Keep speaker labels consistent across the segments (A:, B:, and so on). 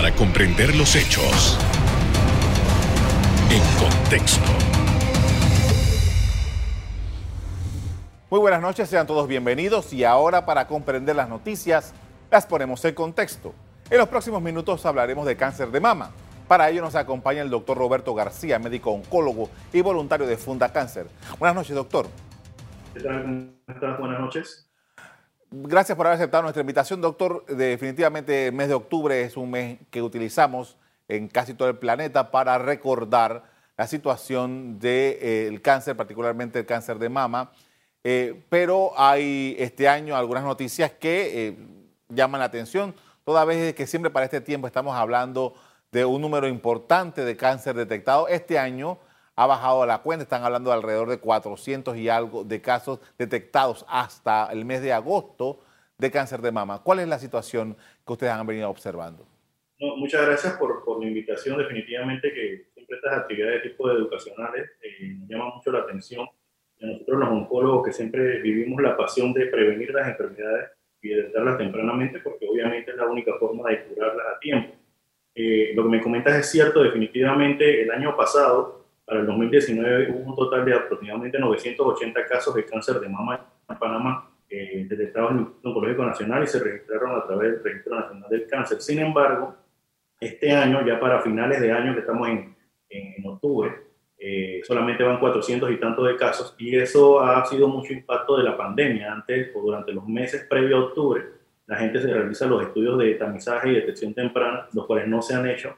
A: para comprender los hechos en contexto.
B: Muy buenas noches, sean todos bienvenidos y ahora para comprender las noticias las ponemos en contexto. En los próximos minutos hablaremos de cáncer de mama. Para ello nos acompaña el doctor Roberto García, médico oncólogo y voluntario de Funda Cáncer. Buenas noches, doctor.
C: ¿Qué tal? ¿Cómo estás? Buenas noches.
B: Gracias por haber aceptado nuestra invitación, doctor. Definitivamente el mes de octubre es un mes que utilizamos en casi todo el planeta para recordar la situación del eh, cáncer, particularmente el cáncer de mama. Eh, pero hay este año algunas noticias que eh, llaman la atención, toda vez que siempre para este tiempo estamos hablando de un número importante de cáncer detectado. Este año ha bajado la cuenta, están hablando de alrededor de 400 y algo de casos detectados hasta el mes de agosto de cáncer de mama. ¿Cuál es la situación que ustedes han venido observando?
C: muchas gracias por, por, la invitación. Definitivamente que siempre estas actividades de tipo de educacionales eh, nos llaman mucho la atención. A nosotros los oncólogos que siempre vivimos la pasión de prevenir las enfermedades y detectarlas tempranamente porque obviamente es la única forma de curarlas a tiempo. Eh, lo que me comentas es cierto, definitivamente el año pasado para el 2019 hubo un total de aproximadamente 980 casos de cáncer de mama en Panamá eh, detectados en el Oncológico Nacional y se registraron a través del Registro Nacional del Cáncer. Sin embargo, este año, ya para finales de año, que estamos en, en, octubre, eh, solamente van 400 y tantos de casos y eso ha sido mucho impacto de la pandemia. Antes o durante los meses previo a octubre, la gente se realiza los estudios de tamizaje y detección temprana, los cuales no se han hecho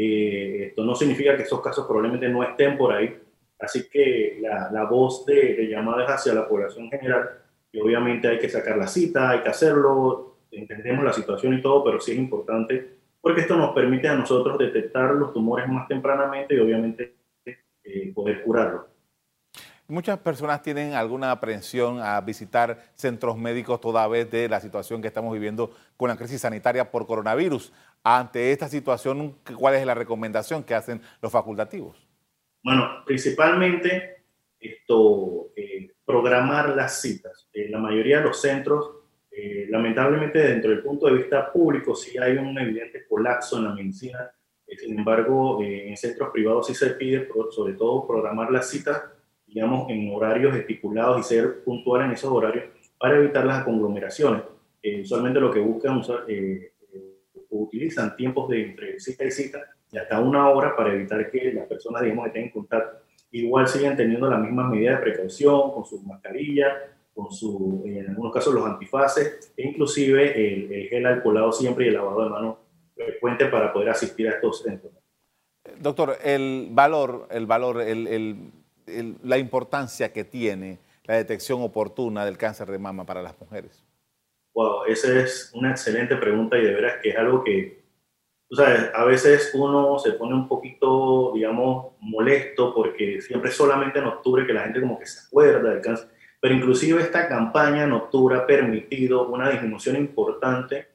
C: eh, esto no significa que esos casos probablemente no estén por ahí, así que la, la voz de, de, llamadas hacia la población general, y obviamente hay que sacar la cita, hay que hacerlo, entendemos la situación y todo, pero sí es importante porque esto nos permite a nosotros detectar los tumores más tempranamente y obviamente eh, poder curarlos.
B: Muchas personas tienen alguna aprensión a visitar centros médicos toda vez de la situación que estamos viviendo con la crisis sanitaria por coronavirus. Ante esta situación, ¿cuál es la recomendación que hacen los facultativos?
C: Bueno, principalmente esto, eh, programar las citas. En la mayoría de los centros, eh, lamentablemente dentro del punto de vista público, sí hay un evidente colapso en la medicina. Eh, sin embargo, en centros privados sí se pide, sobre todo, programar las citas digamos, en horarios estipulados y ser puntual en esos horarios para evitar las conglomeraciones. Eh, usualmente lo que buscan eh, eh, utilizan tiempos de entre cita y cita de hasta una hora para evitar que las personas, digamos, estén en contacto. Igual siguen teniendo las mismas medidas de precaución, con su mascarilla, con su, en algunos casos los antifaces, e inclusive el, el gel alcoholado siempre y el lavado de manos frecuente para poder asistir a estos centros.
B: Doctor, el valor, el valor, el, el la importancia que tiene la detección oportuna del cáncer de mama para las mujeres?
C: Wow, esa es una excelente pregunta y de veras que es algo que, tú sabes, a veces uno se pone un poquito, digamos, molesto porque siempre solamente en octubre que la gente como que se acuerda del cáncer, pero inclusive esta campaña en octubre ha permitido una disminución importante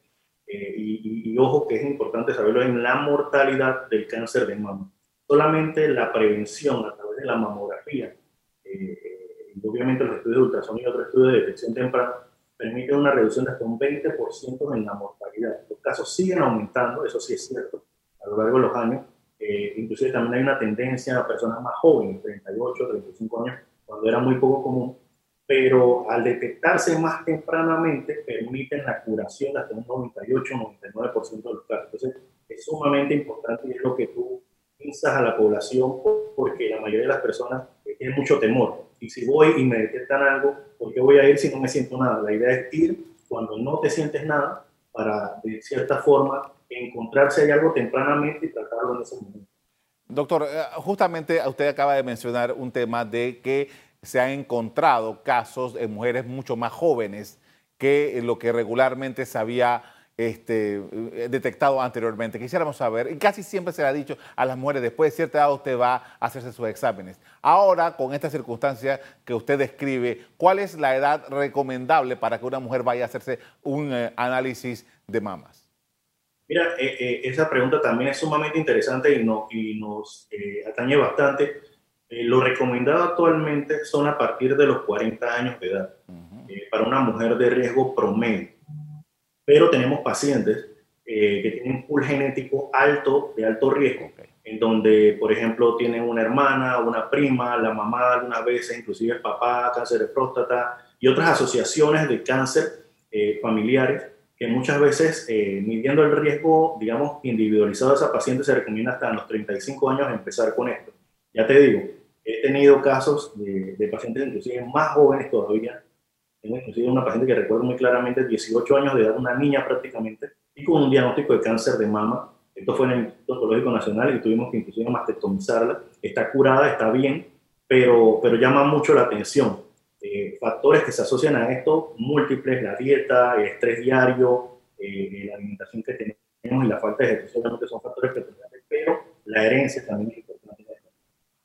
C: eh, y, y, ojo que es importante saberlo en la mortalidad del cáncer de mama. Solamente la prevención a través de la mamografía, eh, y obviamente los estudios de ultrasonido y otros estudios de detección temprana, permiten una reducción de hasta un 20% en la mortalidad. Los casos siguen aumentando, eso sí es cierto, a lo largo de los años. Eh, inclusive también hay una tendencia a personas más jóvenes, 38, 35 años, cuando era muy poco común, pero al detectarse más tempranamente permiten la curación de hasta un 98-99% de los casos. Entonces es sumamente importante y es lo que tú a la población mayoría de las personas tienen mucho temor. Y si voy y me detectan algo, ¿por qué voy a ir si no me siento nada? La idea es ir cuando no te sientes nada para, de cierta forma, encontrarse hay algo tempranamente y tratarlo en ese momento.
B: Doctor, eh, justamente usted acaba de mencionar un tema de que se han encontrado casos en mujeres mucho más jóvenes que lo que regularmente se había este, eh, detectado anteriormente. Quisiéramos saber, y casi siempre se le ha dicho a las mujeres, después de cierta edad usted va a hacerse sus exámenes. Ahora, con esta circunstancia que usted describe, ¿cuál es la edad recomendable para que una mujer vaya a hacerse un eh, análisis de mamas?
C: Mira, eh, esa pregunta también es sumamente interesante y, no, y nos atañe bastante. lo recomendado actualmente son a partir de los 40 años de edad, para una mujer de riesgo promedio pero tenemos pacientes eh, que tienen un pool genético alto, de alto riesgo, en donde, por ejemplo, tienen una hermana, una prima, la mamá algunas veces, inclusive el papá, cáncer de próstata y otras asociaciones de cáncer eh, familiares que muchas veces, eh, midiendo el riesgo, digamos, individualizado de esa paciente, se recomienda hasta los 35 años empezar con esto. Ya te digo, he tenido casos de, de pacientes inclusive más jóvenes todavía. Tengo inclusive una paciente que recuerdo muy claramente, 18 años de edad, una niña prácticamente, y con un diagnóstico de cáncer de mama. Esto fue en el Instituto Oncológico Nacional y tuvimos que inclusive mastectomizarla. Está curada, está bien, pero, pero llama mucho la atención. Eh, factores que se asocian a esto, múltiples, la dieta, el estrés diario, eh, la alimentación que tenemos y la falta de ejercicio, obviamente son factores predominantes, pero la herencia también es importante.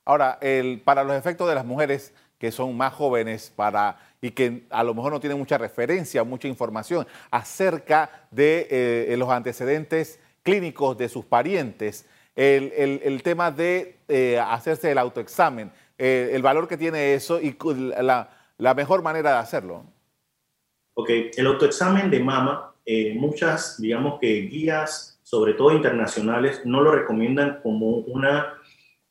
B: Ahora, el, para los efectos de las mujeres que son más jóvenes para, y que a lo mejor no tienen mucha referencia, mucha información acerca de eh, los antecedentes clínicos de sus parientes, el, el, el tema de hacerse el autoexamen, el valor que tiene eso y la, la mejor manera de hacerlo?
C: Ok, el autoexamen de mama, eh, muchas, digamos que guías, sobre todo internacionales, no lo recomiendan como una,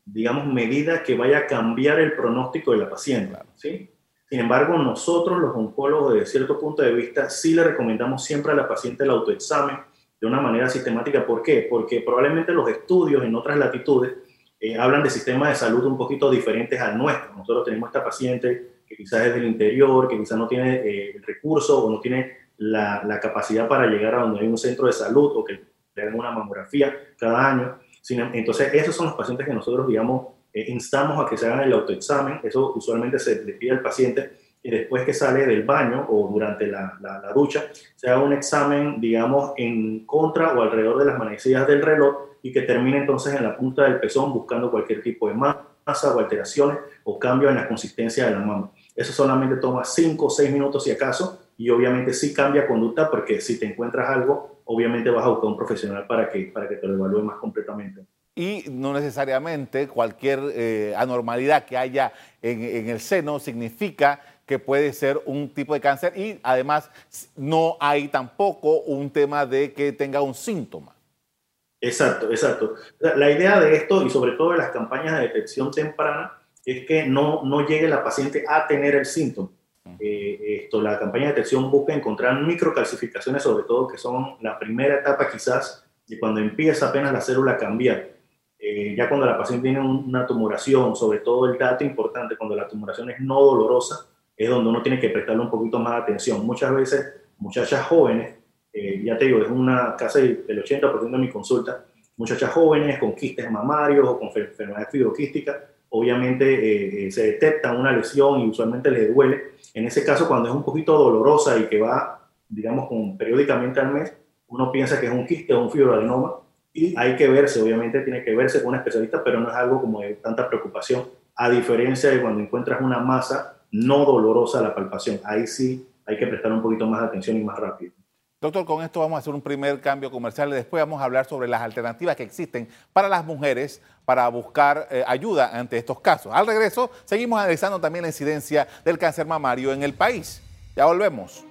C: digamos, medida que vaya a cambiar el pronóstico de la paciente. ¿sí? Sin embargo, nosotros los oncólogos, desde cierto punto de vista, sí le recomendamos siempre a la paciente el autoexamen de una manera sistemática. ¿Por qué? Porque probablemente los estudios en otras latitudes eh, hablan de sistemas de salud un poquito diferentes al nuestro. Nosotros tenemos esta paciente que quizás es del interior, que quizás no tiene eh, el recurso o no tiene la, la, capacidad para llegar a donde hay un centro de salud o que le hagan una mamografía cada año. Entonces, esos son los pacientes que nosotros, digamos, eh, instamos a que se hagan el autoexamen. Eso usualmente se le pide al paciente y después que sale del baño o durante la, ducha, se haga un examen, digamos, en contra o alrededor de las manecillas del reloj y que termine entonces en la punta del pezón buscando cualquier tipo de masa o alteraciones o cambio en la consistencia de la mama. Eso solamente toma 5 o 6 minutos si acaso y obviamente sí cambia conducta porque si te encuentras algo, obviamente vas a buscar un profesional para que, para que te lo evalúe más completamente.
B: Y no necesariamente cualquier eh, anormalidad que haya en, en el seno significa que puede ser un tipo de cáncer y además no hay tampoco un tema de que tenga un síntoma.
C: Exacto, exacto. La idea de esto y sobre todo de las campañas de detección temprana es que no, no llegue la paciente a tener el síntoma. Eh, esto, la campaña de detección busca encontrar microcalcificaciones, sobre todo que son la primera etapa quizás de cuando empieza apenas la célula a cambiar. Eh, ya cuando la paciente tiene una tumoración, sobre todo el dato importante, cuando la tumoración es no dolorosa, es donde uno tiene que prestarle un poquito más atención. Muchas veces, muchachas jóvenes, eh, ya te digo, es una casi el 80% de mi consulta, muchachas jóvenes con quistes mamarios o con enfermedades fibroquísticas, obviamente eh, eh, se detecta una lesión y usualmente le duele. En ese caso, cuando es un poquito dolorosa y que va, digamos, con, periódicamente al mes, uno piensa que es un quiste o un fibroadenoma y hay que verse, obviamente tiene que verse con un especialista, pero no es algo como de tanta preocupación, a diferencia de cuando encuentras una masa no dolorosa a la palpación. Ahí sí hay que prestar un poquito más de atención y más rápido.
B: Doctor, con esto vamos a hacer un primer cambio comercial y después vamos a hablar sobre las alternativas que existen para las mujeres para buscar eh, ayuda ante estos casos. Al regreso, seguimos analizando también la incidencia del cáncer mamario en el país. Ya volvemos.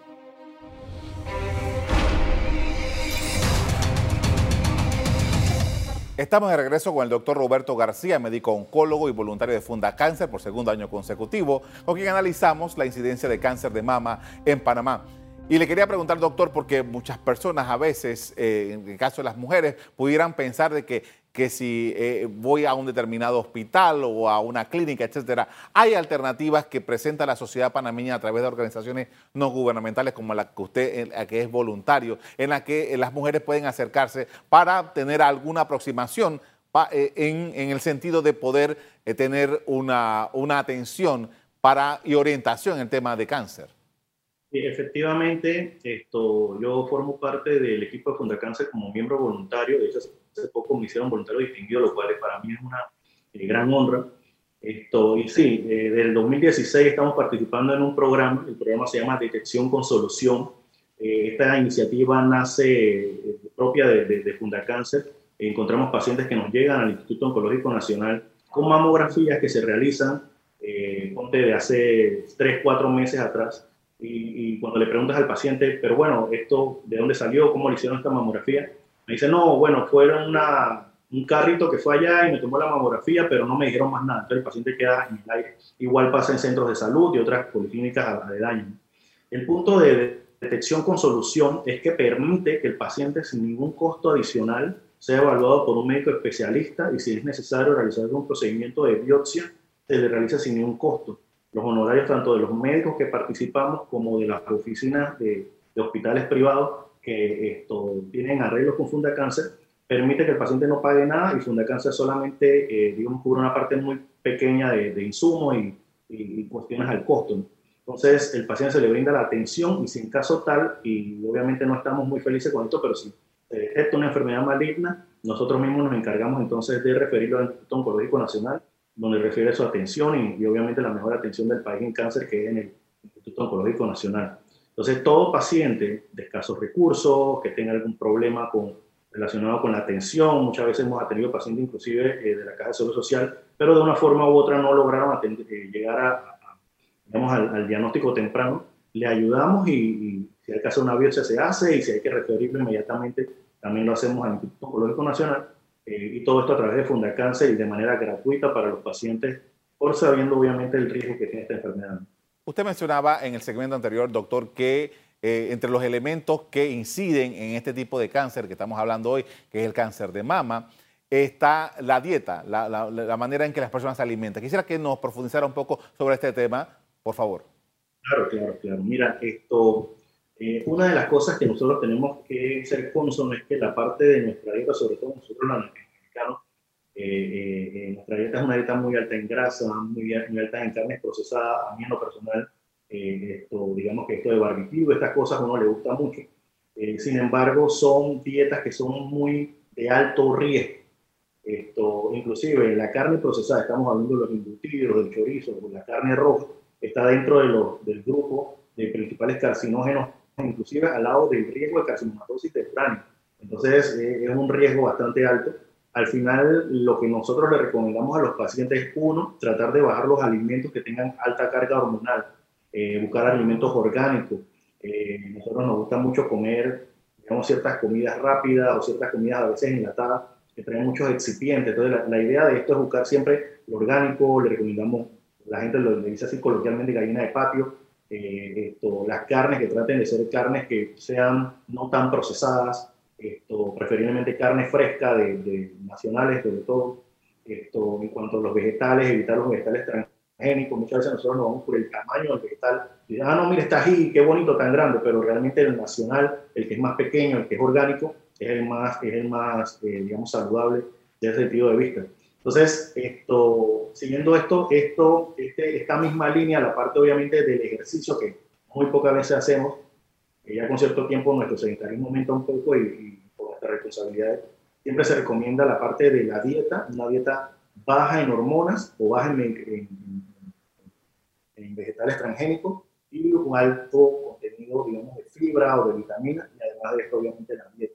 B: Estamos de regreso con el doctor Roberto García, médico oncólogo y voluntario de Funda Cáncer por segundo año consecutivo, con quien analizamos la incidencia de cáncer de mama en Panamá. Y le quería preguntar, doctor, porque muchas personas a veces, eh, en el caso de las mujeres, pudieran pensar de que, que si eh, voy a un determinado hospital o a una clínica, etcétera, hay alternativas que presenta la sociedad panameña a través de organizaciones no gubernamentales como la que usted, la que es voluntario, en la que eh, las mujeres pueden acercarse para tener alguna aproximación en, en el sentido de poder tener una, una atención para, y orientación en el tema de cáncer.
C: Efectivamente, esto, yo formo parte del equipo de Fundacáncer como miembro voluntario. De hecho, hace poco me hicieron voluntario distinguido, lo cual para mí es una eh, gran honra. Esto, y sí, eh, desde el 2016 estamos participando en un programa, el programa se llama Detección con Solución. Eh, esta iniciativa nace propia de, de, de Fundacáncer. Encontramos pacientes que nos llegan al Instituto Oncológico Nacional con mamografías que se realizan, ponte de hace 3, 4 meses atrás, y, cuando le preguntas al paciente, pero bueno, esto de dónde salió, cómo le hicieron esta mamografía, Me dice, no, bueno, fue una, un carrito que fue allá y me tomó la mamografía, pero no me dijeron más nada. Entonces el paciente queda en el aire. Igual pasa en centros de salud y otras policlínicas de daño. El punto de detección con solución es que permite que el paciente sin ningún costo adicional sea evaluado por un médico especialista y si es necesario realizar algún procedimiento de biopsia, se le realiza sin ningún costo. Los honorarios tanto de los médicos que participamos como de las oficinas de, de hospitales privados que esto, tienen arreglos con Funda Cáncer permite que el paciente no pague nada y Fundacáncer solamente, eh, digamos, cubre una parte muy pequeña de, de insumos y, y, cuestiones al costo. Entonces, el paciente se le brinda la atención y si en caso tal, y obviamente no estamos muy felices con esto, pero si se detecta una enfermedad maligna, nosotros mismos nos encargamos entonces de referirlo al Instituto Oncológico Nacional, donde refiere su atención y, y obviamente la mejor atención del país en cáncer que es en el Instituto Oncológico Nacional. Entonces, todo paciente de escasos recursos, que tenga algún problema con relacionado con la atención. Muchas veces hemos atendido pacientes inclusive eh, de la Caja de Seguro Social, pero de una forma u otra no lograron eh, llegar a, digamos, al, diagnóstico temprano. Le ayudamos y, si hay que hacer una biopsia se hace y si hay que referirlo inmediatamente también lo hacemos al Instituto Oncológico Nacional eh, y todo esto a través de Fundacáncer y de manera gratuita para los pacientes por sabiendo obviamente el riesgo que tiene esta enfermedad.
B: Usted mencionaba en el segmento anterior, doctor, que eh, entre los elementos que inciden en este tipo de cáncer que estamos hablando hoy, que es el cáncer de mama, está la dieta, la, manera en que las personas se alimentan. Quisiera que nos profundizara un poco sobre este tema, por favor.
C: Claro, claro, claro. Mira, esto, eh, una de las cosas que nosotros tenemos que ser consonos es que la parte de nuestra dieta, sobre todo nosotros los mexicanos, eh, nuestra dieta es una dieta muy alta en grasa, muy, muy alta en carnes procesadas. A mí en lo personal eh, esto, digamos que esto de barbecue, estas cosas a uno le gusta mucho. Eh, sin embargo, son dietas que son muy de alto riesgo. Esto, inclusive la carne procesada, estamos hablando de los embutidos, del chorizo, la carne roja, está dentro de del grupo de principales carcinógenos, inclusive al lado del riesgo de carcinomatosis de cráneo. Entonces, eh, es un riesgo bastante alto. Al final, lo que nosotros le recomendamos a los pacientes es, uno, tratar de bajar los alimentos que tengan alta carga hormonal eh, buscar alimentos orgánicos. Eh, nosotros nos gusta mucho comer, digamos, ciertas comidas rápidas o ciertas comidas a veces enlatadas que traen muchos excipientes. Entonces, la, idea de esto es buscar siempre lo orgánico, le recomendamos, la gente lo dice así coloquialmente, gallina de patio, eh, esto, las carnes que traten de ser carnes que sean no tan procesadas, esto, preferiblemente carne fresca de, de nacionales, sobre todo. Esto, en cuanto a los vegetales, evitar los vegetales trans Muchas veces nosotros nos vamos por el tamaño del vegetal. Y, ah, no, mire, está ahí, qué bonito, tan grande, pero realmente el nacional, el que es más pequeño, el que es orgánico, es el más, es el más eh, digamos, saludable desde ese sentido de vista. Entonces, esto, siguiendo esto, esto este, esta misma línea, la parte obviamente del ejercicio que muy pocas veces hacemos, ya con cierto tiempo nuestro sedentarismo aumenta un poco y, responsabilidades, siempre se recomienda la parte de la dieta, una dieta baja en hormonas o baja en, en, vegetales transgénicos y un alto contenido, digamos, de fibra o de vitaminas y además de esto, obviamente, la dieta.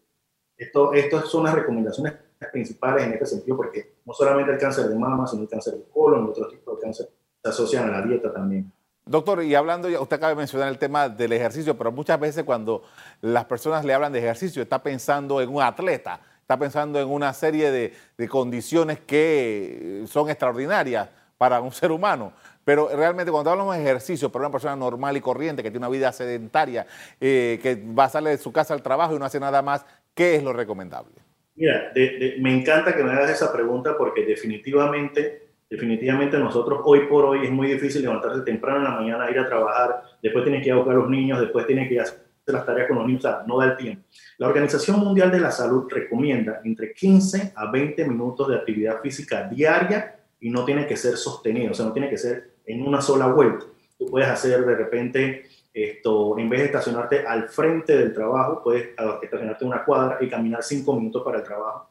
C: Esto, estas son las recomendaciones principales en este sentido porque no solamente el cáncer de mama, sino el cáncer de colon y otros tipos de cáncer se asocian a la dieta también.
B: Doctor, y hablando, usted acaba de mencionar el tema del ejercicio, pero muchas veces cuando las personas le hablan de ejercicio, está pensando en un atleta, está pensando en una serie de, condiciones que son extraordinarias para un ser humano. Pero realmente cuando hablamos de ejercicio para una persona normal y corriente que tiene una vida sedentaria, eh, que va a salir de su casa al trabajo y no hace nada más, ¿qué es lo recomendable?
C: Mira, me encanta que me hagas esa pregunta porque definitivamente, definitivamente nosotros hoy por hoy es muy difícil levantarse temprano en la mañana, ir a trabajar, después tienes que ir a buscar a los niños, después tienes que a las tareas con los niños, o sea, no da el tiempo. La Organización Mundial de la Salud recomienda entre 15 a 20 minutos de actividad física diaria y no tiene que ser sostenido, o sea, no tiene que ser en una sola vuelta. Tú puedes hacer de repente esto, en vez de estacionarte al frente del trabajo, puedes estacionarte en una cuadra y caminar 5 minutos para el trabajo.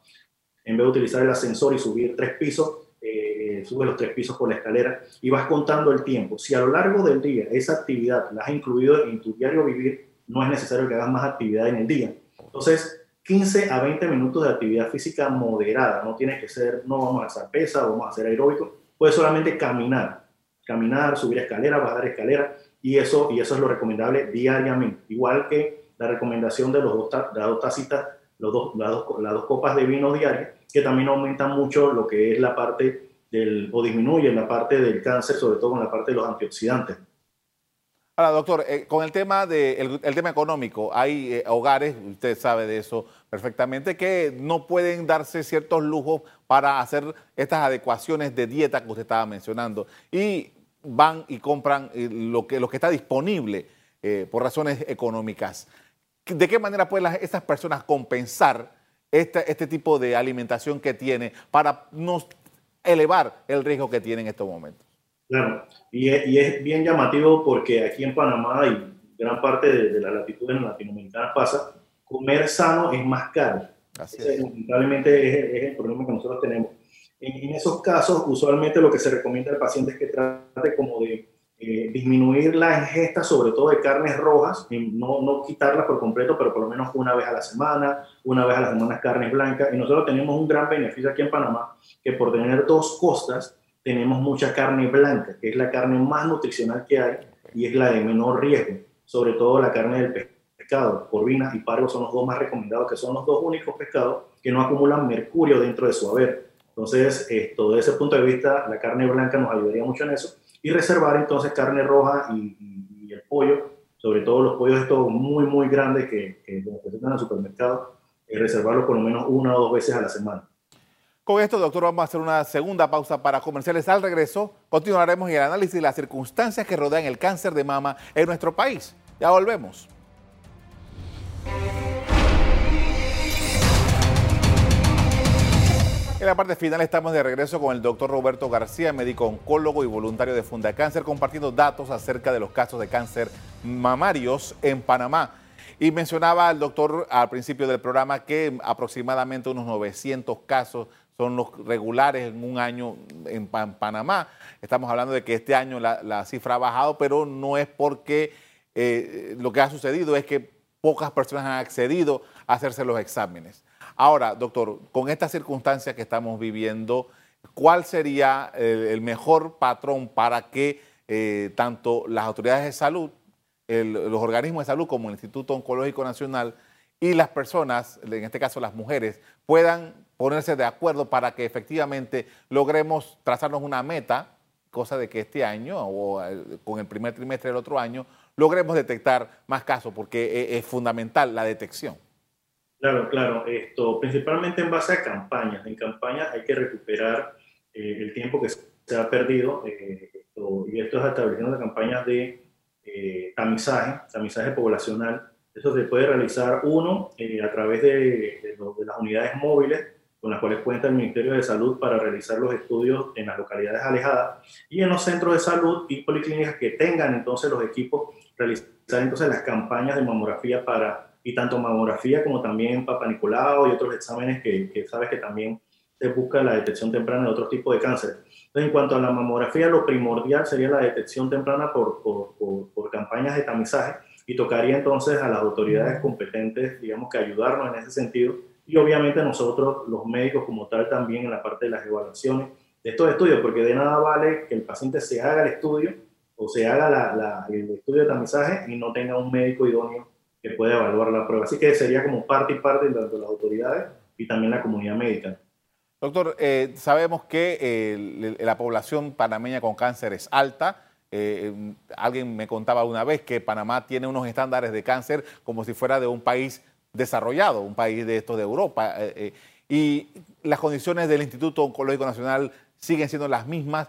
C: En vez de utilizar el ascensor y subir tres pisos, eh, subes los tres pisos por la escalera y vas contando el tiempo. Si a lo largo del día esa actividad la has incluido en tu diario vivir, no es necesario que hagas más actividad en el día. Entonces, 15 a 20 minutos de actividad física moderada, no tiene que ser, no vamos a hacer pesa, vamos a hacer aeróbico, puedes solamente caminar, caminar, subir escalera, bajar escalera, y eso, y eso es lo recomendable diariamente, igual que la recomendación de, los dos, de las dos tacitas los dos, las, dos, las dos copas de vino diarias, que también aumentan mucho lo que es la parte del, o disminuyen la parte del cáncer, sobre todo con la parte de los antioxidantes.
B: Ahora, doctor, eh, con el tema, de, el, tema económico, hay eh, hogares, usted sabe de eso perfectamente, que no pueden darse ciertos lujos para hacer estas adecuaciones de dieta que usted estaba mencionando. Y van y compran eh, lo que, lo que está disponible por razones económicas. ¿De qué manera pueden estas personas compensar este, este tipo de alimentación que tiene para no elevar el riesgo que tienen en estos momentos?
C: Claro, y es, bien llamativo porque aquí en Panamá y gran parte de, las latitudes latinoamericanas pasa, comer sano es más caro. Así es. Lamentablemente es, el problema que nosotros tenemos. En, esos casos, usualmente lo que se recomienda al paciente es que trate como de eh, disminuir la ingesta, sobre todo de carnes rojas, no, no quitarlas por completo, pero por lo menos una vez a la semana, una vez a la semana carnes blancas. Y nosotros tenemos un gran beneficio aquí en Panamá, que por tener dos costas, tenemos mucha carne blanca, que es la carne más nutricional que hay y es la de menor riesgo, sobre todo la carne del pescado. Corvinas y pargo son los dos más recomendados, que son los dos únicos pescados que no acumulan mercurio dentro de su haber. Entonces, esto, desde ese punto de vista, la carne blanca nos ayudaría mucho en eso. Y reservar entonces carne roja y, el pollo, sobre todo los pollos estos muy, muy grandes que, que nos presentan en el supermercado, y reservarlos por lo menos una o dos veces a la semana.
B: Con esto, doctor, vamos a hacer una segunda pausa para comerciales. Al regreso, continuaremos el análisis de las circunstancias que rodean el cáncer de mama en nuestro país. Ya volvemos. En la parte final estamos de regreso con el doctor Roberto García, médico oncólogo y voluntario de Funda Cáncer, compartiendo datos acerca de los casos de cáncer mamarios en Panamá. Y mencionaba el doctor al principio del programa que aproximadamente unos 900 casos son los regulares en un año en Panamá. Estamos hablando de que este año la, cifra ha bajado, pero no es porque eh, lo que ha sucedido es que pocas personas han accedido a hacerse los exámenes. Ahora, doctor, con estas circunstancias que estamos viviendo, ¿cuál sería el, mejor patrón para que eh, tanto las autoridades de salud, los organismos de salud como el Instituto Oncológico Nacional y las personas, en este caso las mujeres, puedan ponerse de acuerdo para que efectivamente logremos trazarnos una meta, cosa de que este año o eh, con el primer trimestre del otro año logremos detectar más casos, porque e, es, fundamental la detección.
C: Claro, claro. Esto, principalmente en base a campañas. En campañas hay que recuperar eh, el tiempo que se ha perdido eh, y esto es estableciendo campañas de tamizaje, tamizaje poblacional. Eso se puede realizar uno a través de, de las unidades móviles con las cuales cuenta el Ministerio de Salud para realizar los estudios en las localidades alejadas y en los centros de salud y policlínicas que tengan entonces los equipos, realizar entonces las campañas de mamografía para, y tanto mamografía como también Papa Nicolau y otros exámenes que, que sabes que también se busca la detección temprana de otros tipos de cáncer. Entonces, en cuanto a la mamografía, lo primordial sería la detección temprana por, por, por, por campañas de tamizaje y tocaría entonces a las autoridades competentes, digamos, que ayudarnos en ese sentido y obviamente nosotros, los médicos como tal, también en la parte de las evaluaciones de estos estudios, porque de nada vale que el paciente se haga el estudio o se haga la, el estudio de tamizaje y no tenga un médico idóneo que pueda evaluar la prueba. Así que sería como parte y parte de las autoridades y también la comunidad médica.
B: Doctor, eh, sabemos que eh, la población panameña con cáncer es alta. Eh, alguien me contaba una vez que Panamá tiene unos estándares de cáncer como si fuera de un país desarrollado, un país de estos de Europa. Y las condiciones del Instituto Oncológico Nacional siguen siendo las mismas.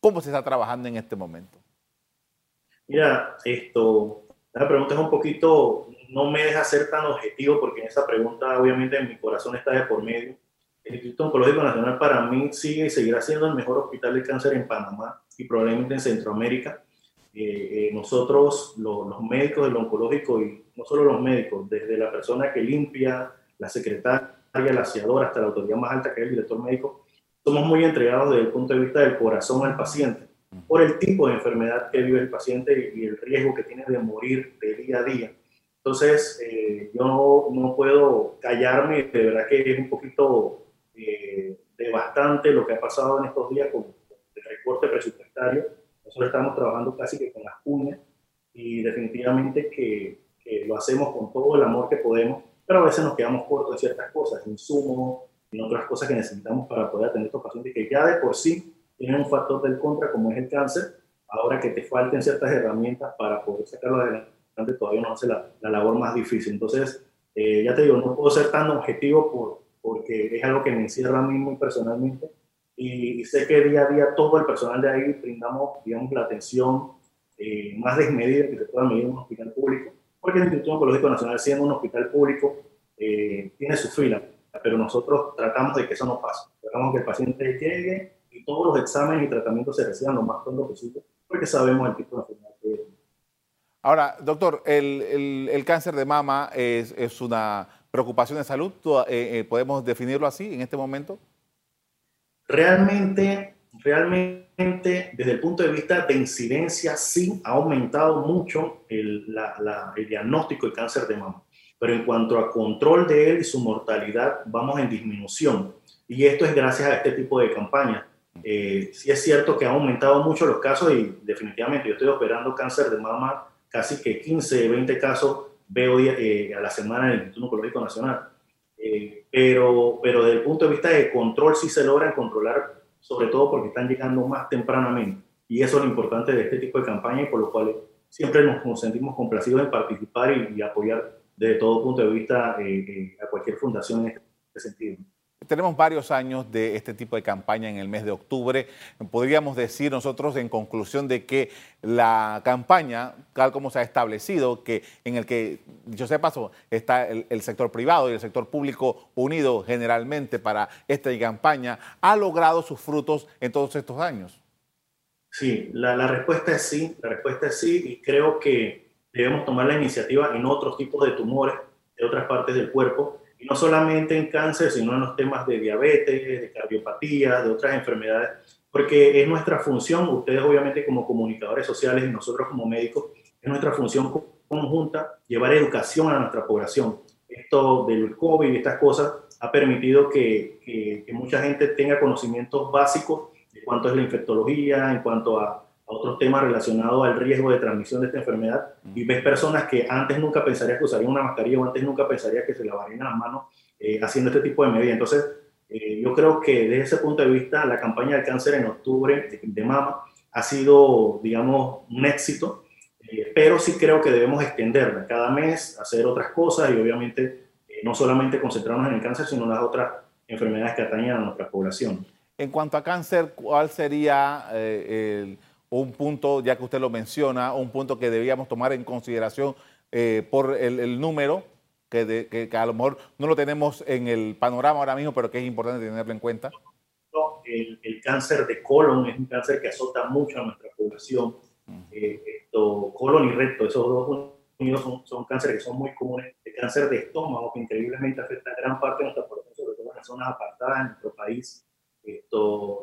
B: ¿Cómo se está trabajando en este momento?
C: Mira, esto, la pregunta es un poquito, no me deja ser tan objetivo porque en esa pregunta obviamente en mi corazón está de por medio. El Instituto Oncológico Nacional para mí sigue y seguirá siendo el mejor hospital de cáncer en Panamá y probablemente en Centroamérica. Eh, nosotros, los médicos del oncológico y no solo los médicos, desde la persona que limpia, la secretaria, la aseadora, hasta la autoridad más alta que es el director médico, somos muy entregados desde el punto de vista del corazón al paciente, por el tipo de enfermedad que vive el paciente y el riesgo que tiene de morir de día a día. Entonces, eh, yo no, puedo callarme, de verdad que es un poquito eh, devastante lo que ha pasado en estos días con el recorte presupuestario. Nosotros estamos trabajando casi que con las uñas y definitivamente que lo hacemos con todo el amor que podemos pero a veces nos quedamos cortos en ciertas cosas, insumos, en otras cosas que necesitamos para poder atender a estos pacientes que ya de por sí tienen un factor del contra como es el cáncer, ahora que te falten ciertas herramientas para poder sacarlo adelante, todavía nos hace la, la labor más difícil. Entonces, eh, ya te digo, no puedo ser tan objetivo por, porque es algo que me encierra a mí muy personalmente y, sé que día a día todo el personal de ahí brindamos, digamos, la atención eh, más desmedida que se pueda medir en un hospital público, porque el Instituto Oncológico Nacional, siendo un hospital público, eh, tiene su fila, pero nosotros tratamos de que eso no pase. Tratamos que el paciente llegue y todos los exámenes y tratamientos se reciban lo más pronto posible, porque sabemos el tipo de enfermedad que es.
B: Ahora, doctor, el, el, cáncer de mama es, una preocupación de salud. Eh, ¿Podemos definirlo así en este momento?
C: Realmente, realmente, desde el punto de vista de incidencia, sí ha aumentado mucho el, diagnóstico de cáncer de mama. Pero en cuanto a control de él y su mortalidad, vamos en disminución. Y esto es gracias a este tipo de campañas. Eh, sí es cierto que ha aumentado mucho los casos y definitivamente yo estoy operando cáncer de mama, casi que 15, 20 casos veo eh, a la semana en el Instituto Oncológico Nacional. Eh, pero, pero desde el punto de vista de control sí se logran controlar, sobre todo porque están llegando más tempranamente. Y eso es lo importante de este tipo de campaña y por lo cual siempre nos, sentimos complacidos en participar y, apoyar desde todo punto de vista eh, eh, a cualquier fundación en este sentido.
B: Tenemos varios años de este tipo de campaña en el mes de octubre. Podríamos decir nosotros en conclusión de que la campaña, tal como se ha establecido, que en el que, yo sé paso, está el, sector privado y el sector público unido generalmente para esta campaña, ha logrado sus frutos en todos estos años.
C: Sí, la respuesta es sí, la respuesta es sí y creo que debemos tomar la iniciativa en otros tipos de tumores de otras partes del cuerpo no solamente en cáncer, sino en los temas de diabetes, de cardiopatía, de otras enfermedades, porque es nuestra función, ustedes obviamente como comunicadores sociales y nosotros como médicos, es nuestra función conjunta llevar educación a nuestra población. Esto del COVID y estas cosas ha permitido que, que, que mucha gente tenga conocimientos básicos de cuánto es la infectología, en cuanto a otros temas relacionados al riesgo de transmisión de esta enfermedad y ves personas que antes nunca pensarías que usarían una mascarilla o antes nunca pensarías que se lavarían las manos eh, haciendo este tipo de medidas. Entonces, eh, yo creo que desde ese punto de vista, la campaña del cáncer en octubre de, mama ha sido, digamos, un éxito, eh, pero sí creo que debemos extenderla cada mes, hacer otras cosas y obviamente no solamente concentrarnos en el cáncer, sino en las otras enfermedades que atañen a nuestra población.
B: En cuanto a cáncer, ¿cuál sería el un punto, ya que usted lo menciona, un punto que debíamos tomar en consideración eh, por el, número, que, que, a lo mejor no lo tenemos en el panorama ahora mismo, pero que es importante tenerlo en cuenta?
C: El, el cáncer de colon es un cáncer que azota mucho a nuestra población. Eh, esto, colon y recto, esos dos unidos son, son cánceres que son muy comunes. El cáncer de estómago, que increíblemente afecta a gran parte de nuestra población, sobre todo en las zonas apartadas de nuestro país.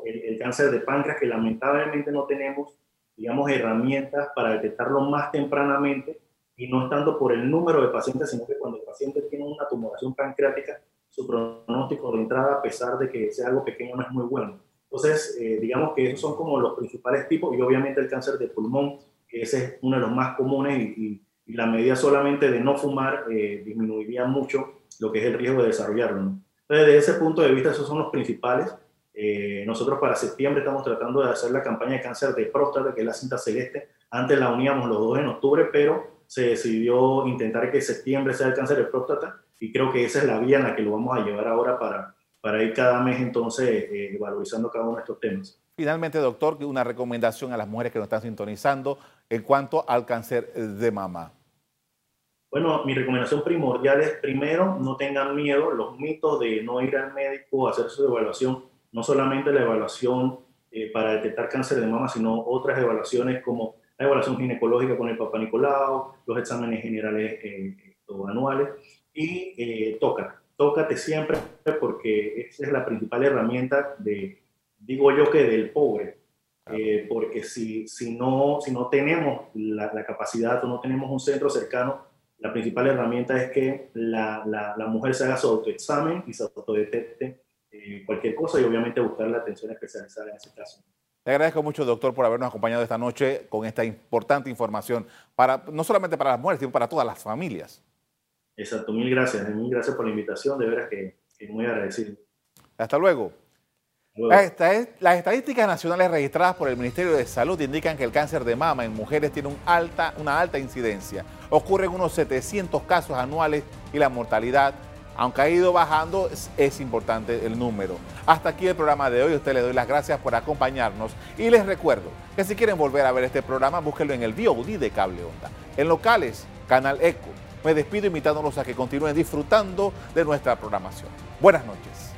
C: El, cáncer de páncreas, que lamentablemente no tenemos digamos, herramientas para detectarlo más tempranamente y no tanto por el número de pacientes, sino que cuando el paciente tiene una tumoración pancreática, su pronóstico de entrada, a pesar de que sea algo pequeño, no es muy bueno. Entonces, eh, digamos que esos son como los principales tipos y obviamente el cáncer de pulmón, que ese es uno de los más comunes y, la medida solamente de no fumar eh, disminuiría mucho lo que es el riesgo de desarrollarlo. Entonces, desde ese punto de vista, esos son los principales. Eh, nosotros para septiembre estamos tratando de hacer la campaña de cáncer de próstata, que es la cinta celeste. Antes la uníamos los dos en octubre, pero se decidió intentar que septiembre sea el cáncer de próstata y creo que esa es la vía en la que lo vamos a llevar ahora para, para ir cada mes entonces eh, valorizando cada uno de estos temas.
B: Finalmente, doctor, una recomendación a las mujeres que nos están sintonizando en cuanto al cáncer de mama.
C: Bueno, mi recomendación primordial es primero, no tengan miedo, los mitos de no ir al médico a hacer su evaluación no solamente la evaluación eh, para detectar cáncer de mama, sino otras evaluaciones como la evaluación ginecológica con el Papa Nicolau, los exámenes generales eh, anuales y eh, toca, tócate siempre porque esa es la principal herramienta de, digo yo que del pobre, eh, porque si, si, no, si no tenemos la, la, capacidad o no tenemos un centro cercano, la principal herramienta es que la, la, la mujer se haga su autoexamen y se autodetecte eh, cualquier cosa y obviamente buscar la atención especializada en ese caso.
B: Le agradezco mucho, doctor, por habernos acompañado esta noche con esta importante información, para, no solamente para las mujeres, sino para todas las familias.
C: Exacto, mil gracias, mil gracias por la invitación, de veras que, que muy agradecido.
B: Hasta luego. Las, estadísticas nacionales registradas por el Ministerio de Salud indican que el cáncer de mama en mujeres tiene un alta, una alta incidencia. Ocurren unos 700 casos anuales y la mortalidad, aunque ha ido bajando, es, importante el número. Hasta aquí el programa de hoy. A usted le doy las gracias por acompañarnos y les recuerdo que si quieren volver a ver este programa, búsquenlo en el VOD de Cable Onda. En locales, Canal Eco. Me despido invitándolos a que continúen disfrutando de nuestra programación. Buenas noches.